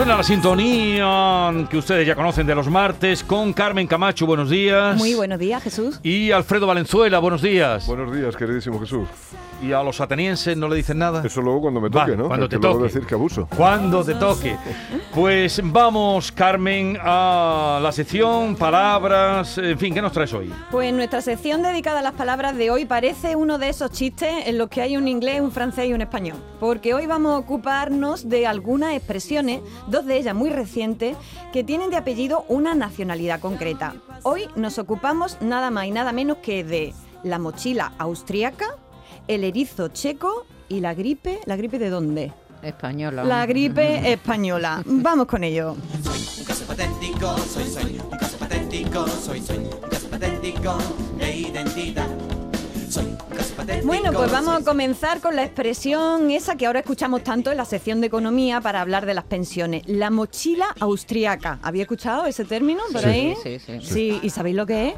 Suena la sintonía que ustedes ya conocen de los martes con Carmen Camacho, buenos días. Muy buenos días, Jesús. Y Alfredo Valenzuela, buenos días. Buenos días, queridísimo Jesús. Y a los atenienses no le dicen nada. Eso luego cuando me Va, toque, ¿no? cuando Porque te toque. decir que abuso. Cuando te toque. Pues vamos, Carmen, a la sección, palabras, en fin, ¿qué nos traes hoy? Pues nuestra sección dedicada a las palabras de hoy parece uno de esos chistes en los que hay un inglés, un francés y un español. Porque hoy vamos a ocuparnos de algunas expresiones, dos de ellas muy recientes, que tienen de apellido una nacionalidad concreta. Hoy nos ocupamos nada más y nada menos que de la mochila austríaca, el erizo checo y la gripe. ¿La gripe de dónde? Española. La gripe española. Vamos con ello. Un caso patético, soy, soy. Un caso patético, soy, soy. Un caso patético de identidad. Bueno, pues vamos a comenzar con la expresión esa que ahora escuchamos tanto en la sección de economía para hablar de las pensiones. La mochila austriaca. ¿Había escuchado ese término por Sí, ahí? sí, sí. Sí, ¿y sabéis lo que es?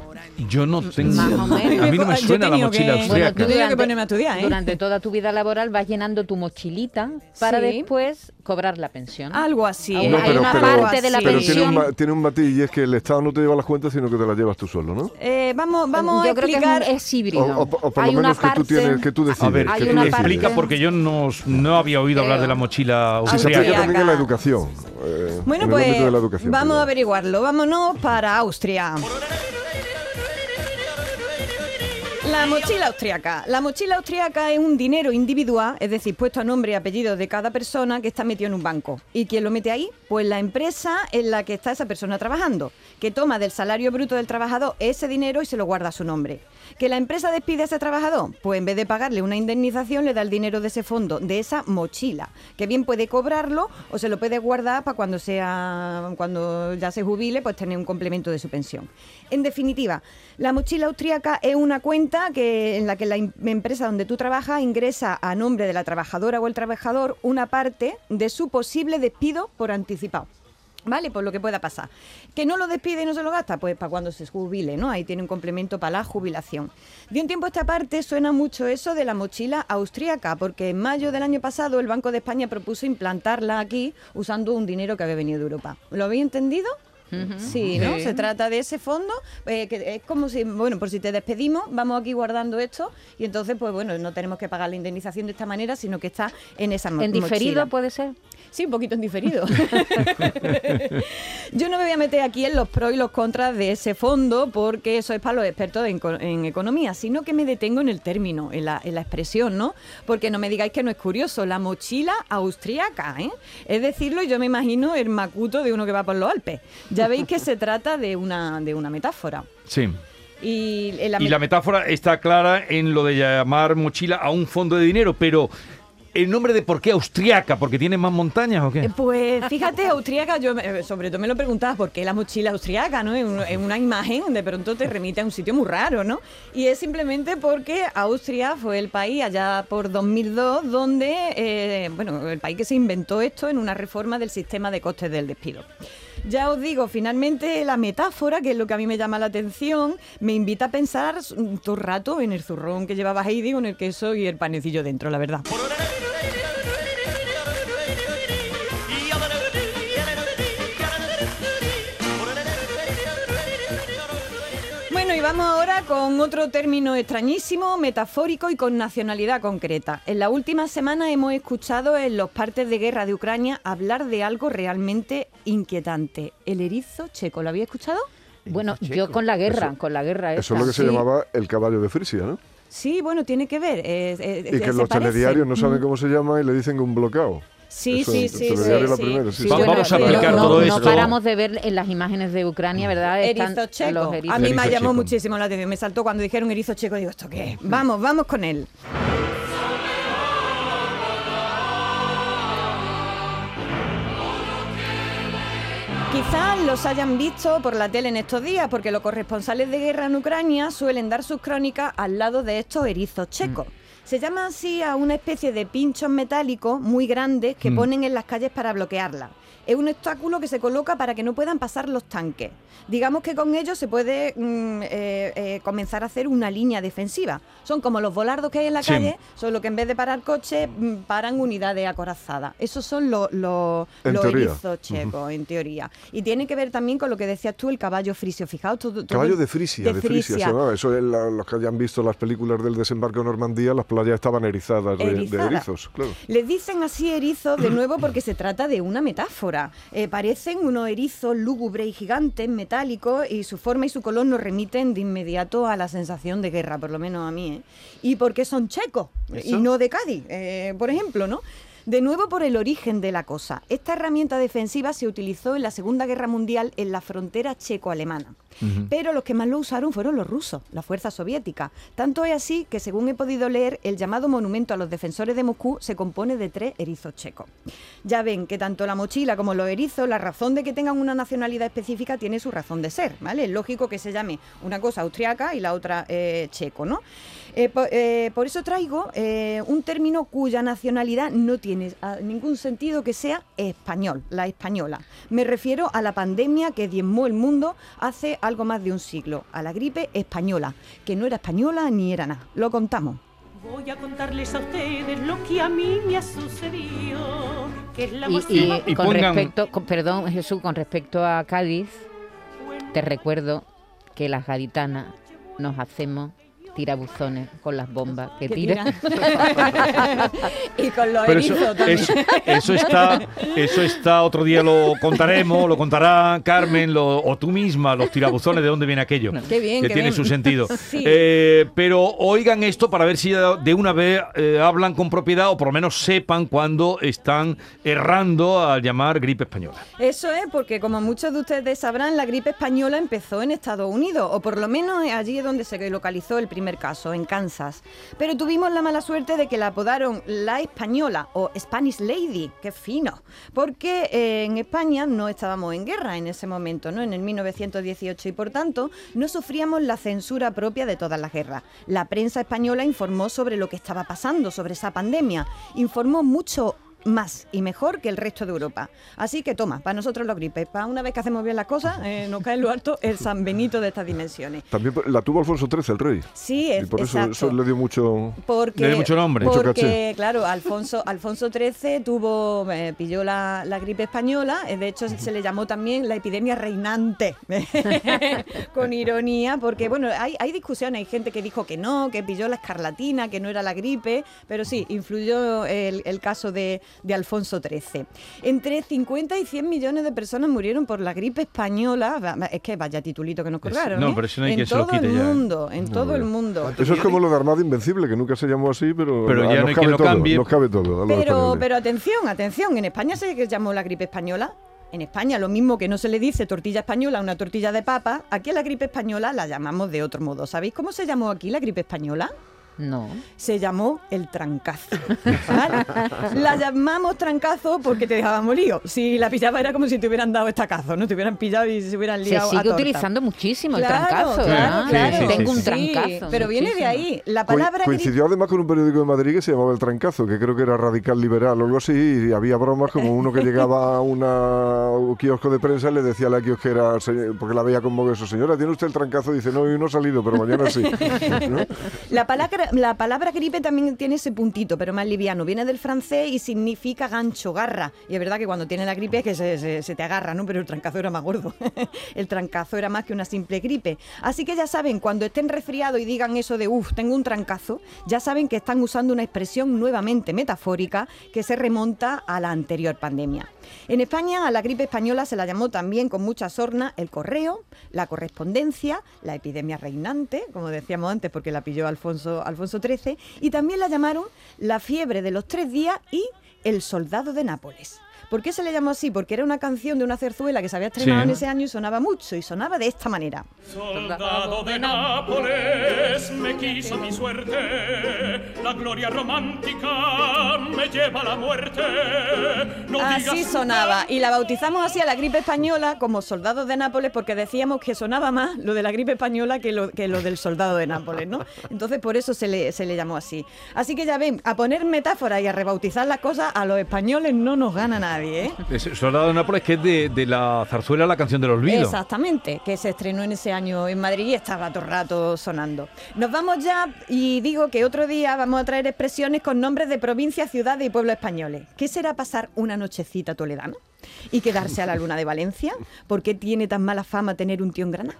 Yo no tengo. Más o menos. A mí no me suena la mochila que- austriaca. Bueno, tú- tenido que ponerme a estudiar, ¿eh? Durante toda tu vida laboral vas llenando tu mochilita para Sí. después cobrar la pensión. Algo así. ¿eh? hay una parte de la pero tiene un, pensión. tiene un matiz y es que el Estado no te lleva las cuentas, sino que te las llevas tú solo, ¿no? Eh, vamos vamos Yo a creo que es, explicar... un- es híbrido. O, o- o por Hay lo una que tú tienes, que tú decides. A ver, que tú explica porque yo no, no había oído hablar de la mochila Sí, se austriaca. aplica también en la educación. eh, Bueno, pues la educación, vamos perdón. a averiguarlo. Vámonos para Austria. La mochila austriaca. La mochila austriaca es un dinero individual, es decir, puesto a nombre y apellido de cada persona que está metido en un banco. ¿Y quién lo mete ahí? Pues la empresa en la que está esa persona trabajando, que toma del salario bruto del trabajador ese dinero y se lo guarda a su nombre. ¿Que la empresa despide a ese trabajador? Pues en vez de pagarle una indemnización, le da el dinero de ese fondo, de esa mochila, que bien puede cobrarlo o se lo puede guardar para cuando sea cuando ya se jubile, pues tener un complemento de su pensión. En definitiva, la mochila austríaca es una cuenta que, en la que la im- empresa donde tú trabajas ingresa a nombre de la trabajadora o el trabajador una parte de su posible despido por anticipado. ¿Vale? Por lo que pueda pasar. ¿Que no lo despide y no se lo gasta? Pues para cuando se jubile, ¿no? Ahí tiene un complemento para la jubilación. De un tiempo a esta parte suena mucho eso de la mochila austríaca, porque en mayo del año pasado el Banco de España propuso implantarla aquí usando un dinero que había venido de Europa. ¿Lo habéis entendido? Sí, ¿no? Sí. Se trata de ese fondo, eh, que es como si, bueno, por si te despedimos, vamos aquí guardando esto y entonces, pues bueno, no tenemos que pagar la indemnización de esta manera, sino que está en esa ¿En diferido puede ser? Sí, un poquito en diferido. Yo no me voy a meter aquí en los pros y los contras de ese fondo porque eso es para los expertos en, co- en economía, sino que me detengo en el término, en la, en la expresión, ¿no? Porque no me digáis que no es curioso, la mochila austríaca, ¿eh? Es decirlo, yo me imagino el macuto de uno que va por los Alpes. Ya veis que se trata de una, de una metáfora. Sí. Y, en la Y met- la metáfora está clara en lo de llamar mochila a un fondo de dinero, pero el nombre de por qué austriaca, porque tiene más montañas o qué? Eh, Pues fíjate, austríaca, yo eh, sobre todo me lo preguntaba, ¿por qué la mochila austriaca? ¿no? Es un- es una imagen, de pronto te remite a un sitio muy raro, ¿no? Y es simplemente porque Austria fue el país allá por 2002 donde, eh, bueno, el país que se inventó esto en una reforma del sistema de costes del despido. Ya os digo, finalmente la metáfora, que es lo que a mí me llama la atención, me invita a pensar todo el rato en el zurrón que llevaba Heidi con el queso y el panecillo dentro, la verdad. Vamos ahora con otro término extrañísimo, metafórico y con nacionalidad concreta. En la última semana hemos escuchado en los partes de guerra de Ucrania hablar de algo realmente inquietante. El erizo checo, ¿lo había escuchado? Bueno, yo con la guerra, Eso- con la guerra Eso es lo que se Sí. llamaba el caballo de Frisia, ¿no? Sí, bueno, tiene que ver. eh, eh, Y que los parece. telediarios no saben cómo se llama y le dicen un bloqueo. Sí, Eso, sí, sí, sí, vamos a aplicar no, todo no esto. paramos de ver en las imágenes de Ucrania, ¿verdad? Están Erizo los checo. erizos. A mí me llamó checo. muchísimo la atención. Me saltó cuando dijeron erizo checo. Digo, ¿esto qué es? Vamos, vamos con él. Quizás los hayan visto por la tele en estos días, porque los corresponsales de guerra en Ucrania suelen dar sus crónicas al lado de estos erizos checos. Se llama así a una especie de pinchos metálicos muy grandes que Mm. ponen en las calles para bloquearla. Es un obstáculo que se coloca para que no puedan pasar los tanques. Digamos que con ello se puede mm, eh, eh, comenzar a hacer una línea defensiva. Son como los volardos que hay en la Sí. calle, solo que en vez de parar coches, mm, paran unidades acorazadas. Esos son los, erizos checos, en teoría. Y tiene que ver también con lo que decías tú, el caballo frisio. Fijaos, todo, todo- Caballo de Frisia, de, Frisia. Eso es la- los que hayan visto las películas del desembarco en Normandía, las playas estaban erizadas de, erizos, claro. Les dicen así erizos de nuevo porque se trata de una metáfora. Eh, parecen unos erizos lúgubres y gigantes, metálicos, y su forma y su color nos remiten de inmediato a la sensación de guerra, por lo menos a mí. ¿eh? Y porque son checos y no de Cádiz, eh, por ejemplo, ¿no? De nuevo por el origen de la cosa. Esta herramienta defensiva se utilizó en la Segunda Guerra Mundial en la frontera checo-alemana. Pero los que más lo usaron fueron los rusos, la fuerza soviética. Tanto es así que, según he podido leer, el llamado monumento a los defensores de Moscú se compone de tres erizos checos. Ya ven que tanto la mochila como los erizos, la razón de que tengan una nacionalidad específica tiene su razón de ser, ¿vale? Es lógico que se llame una cosa austriaca y la otra eh, checo, ¿no? Eh, po- eh, por eso traigo un término cuya nacionalidad no tiene ah, ningún sentido que sea español, la española. Me refiero a la pandemia que diezmó el mundo hace algo más de un siglo, a la gripe española, que no era española ni era nada. Lo contamos. Voy a contarles a ustedes lo que a mí me ha sucedido. Que es la Y, y- Y con pongan- respecto, con- perdón Jesús, con respecto a Cádiz, te recuerdo que las gaditanas nos hacemos tirabuzones con las bombas que, Que tiran. y con los Pero eso, erizos también. eso, eso está, eso está, otro día lo contaremos, lo contará Carmen lo- o tú misma, los tirabuzones, de dónde viene aquello. Qué bien, que qué tiene bien. su sentido. Sí. Eh, pero oigan esto para ver si de una vez eh, hablan con propiedad o por lo menos sepan cuando están errando al llamar gripe española. Eso es porque, como muchos de ustedes sabrán, la gripe española empezó en Estados Unidos, o por lo menos allí es donde se localizó el primer caso, en Kansas. Pero tuvimos la mala suerte de que la apodaron la española o Spanish Lady, qué fino, porque eh, en España no estábamos en guerra en ese momento, ¿no? En el 1918, y por tanto no sufríamos la censura propia de todas las guerras. La prensa española informó sobre lo que estaba pasando, sobre esa pandemia, informó mucho más y mejor que el resto de Europa. Así que toma, para nosotros los gripes, para una vez que hacemos bien las cosas, eh, nos cae en lo alto el San Benito de estas dimensiones. También la tuvo Alfonso XIII, el rey. Sí, y es, por eso, le dio mucho... Porque, Le dio mucho nombre. Mucho Porque, caché. claro, Alfonso, Alfonso XIII tuvo, eh, pilló la, la gripe española, eh, de hecho se le llamó también la epidemia reinante, con ironía, porque bueno, hay, hay discusiones, hay gente que dijo que no, que pilló la escarlatina, que no era la gripe, pero sí, influyó el, el caso de, de Alfonso XIII. Entre 50 y 100 millones de personas murieron por la gripe española, es que vaya titulito que nos colgaron. no, ¿eh? pero eso no hay en quien se lo todo quite el ya, ¿eh? mundo, en todo el mundo. Eso es como lo de Armada Invencible, que nunca se llamó así, pero, Pero ya nos no hay cabe quien lo todo, cambie. Nos cabe todo. Pero, pero atención, atención, en España se llamó la gripe española. En España, lo mismo que no se le dice tortilla española a una tortilla de papa, aquí a la gripe española la llamamos de otro modo. ¿Sabéis cómo se llamó aquí la gripe española? No. Se llamó el trancazo. ¿vale? La llamamos trancazo porque te dejábamos lío. Si la pillaba era como si te hubieran dado estacazo, ¿no? Te hubieran pillado y se hubieran Se liado a sigue utilizando muchísimo Claro, el trancazo. claro, ¿verdad? claro. Sí, sí, Tengo sí, un sí. trancazo. pero viene de ahí. La palabra. Coincidió además con un periódico de Madrid que se llamaba El Trancazo, que creo que era radical liberal o algo así, y había bromas como uno que llegaba a una, un kiosco de prensa y le decía a la kiosquera, "Se- porque la veía como eso, señora, ¿tiene usted el trancazo? Dice, no, hoy no ha salido, pero mañana sí. ¿No? La palabra, la palabra gripe también tiene ese puntito, pero más liviano. Viene del francés y significa gancho, garra. Y es verdad que cuando tienes la gripe es que se, se- te agarra, ¿no? Pero el trancazo era más gordo. el trancazo era más que una simple gripe. Así que ya saben, cuando estén resfriados y digan eso de, uff, tengo un trancazo, ya saben que están usando una expresión nuevamente metafórica que se remonta a la anterior pandemia. En España a la gripe española se la llamó también con mucha sorna el correo, la correspondencia, la epidemia reinante, como decíamos antes porque la pilló Alfonso, Alfonso XIII, y también la llamaron la fiebre de los tres días y el soldado de Nápoles. ¿Por qué se le llamó así? Porque era una canción de una zarzuela que se había estrenado Sí. en ese año y sonaba mucho, y sonaba de esta manera. Soldado de Nápoles, me quiso mi suerte. La gloria romántica me lleva a la muerte. No Así digas sonaba. Y la bautizamos así a la gripe española como soldados de Nápoles porque decíamos que sonaba más lo de la gripe española que lo, que lo del soldado de Nápoles, ¿no? Entonces por eso se le, se le llamó así. Así que ya ven, a poner metáforas y a rebautizar las cosas, a los españoles no nos gana nadie, ¿eh? Es Soldado de Nápoles, que es de, de la zarzuela La canción del olvido. Exactamente, que se estrenó en ese año en Madrid y estaba todo el rato sonando. Nos vamos ya y digo que otro día vamos a traer expresiones con nombres de provincias, ciudades y pueblos españoles. ¿Qué será pasar una nochecita toledana? ¿Y quedarse a la luna de Valencia? ¿Por qué tiene tan mala fama tener un tío en Granada?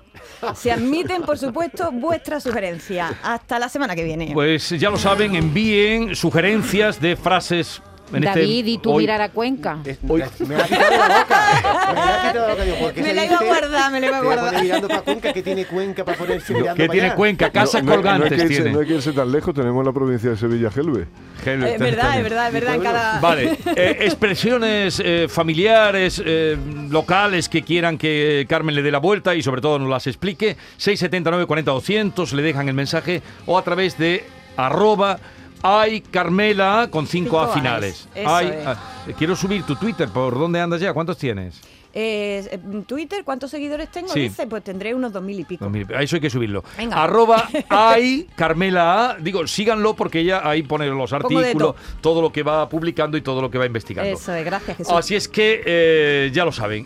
Se admiten, por supuesto, vuestras sugerencias. Hasta la semana que viene. Pues ya lo saben, envíen sugerencias de frases. En este- David, ¿y tú hoy- mirar a Cuenca? Es- Me la ha quitado la boca. Me la ha quitado de la boca. Digo, ¿por qué Me la iba a guardar, me la iba a guardar. mirando para Cuenca, que tiene Cuenca para ponerse mirando para tiene allá. Cuenca, casas No, no- colgantes no hay que irse, tiene. no hay que irse tan lejos, tenemos la provincia de Sevilla, Gelbe. Gel- Es verdad, es verdad, es verdad. En cada... Vale, eh, expresiones eh, familiares, eh, locales que quieran que Carmen le dé la vuelta y sobre todo nos las explique. 679 40 200, le dejan el mensaje o a través de arroba ay Carmela con 5 Cinco A finales. eso Ay, es. ah, quiero subir tu Twitter, ¿por dónde andas ya? ¿Cuántos tienes? Eh, en Twitter, ¿cuántos seguidores tengo? Sí. Dice, pues tendré unos dos mil y pico. A eso hay que subirlo. Venga. Arroba ay Carmela A. Digo, síganlo porque ella ahí pone los artículos, todo. todo lo que va publicando y todo lo que va investigando. Eso es, gracias Jesús. Así es que eh, ya lo saben.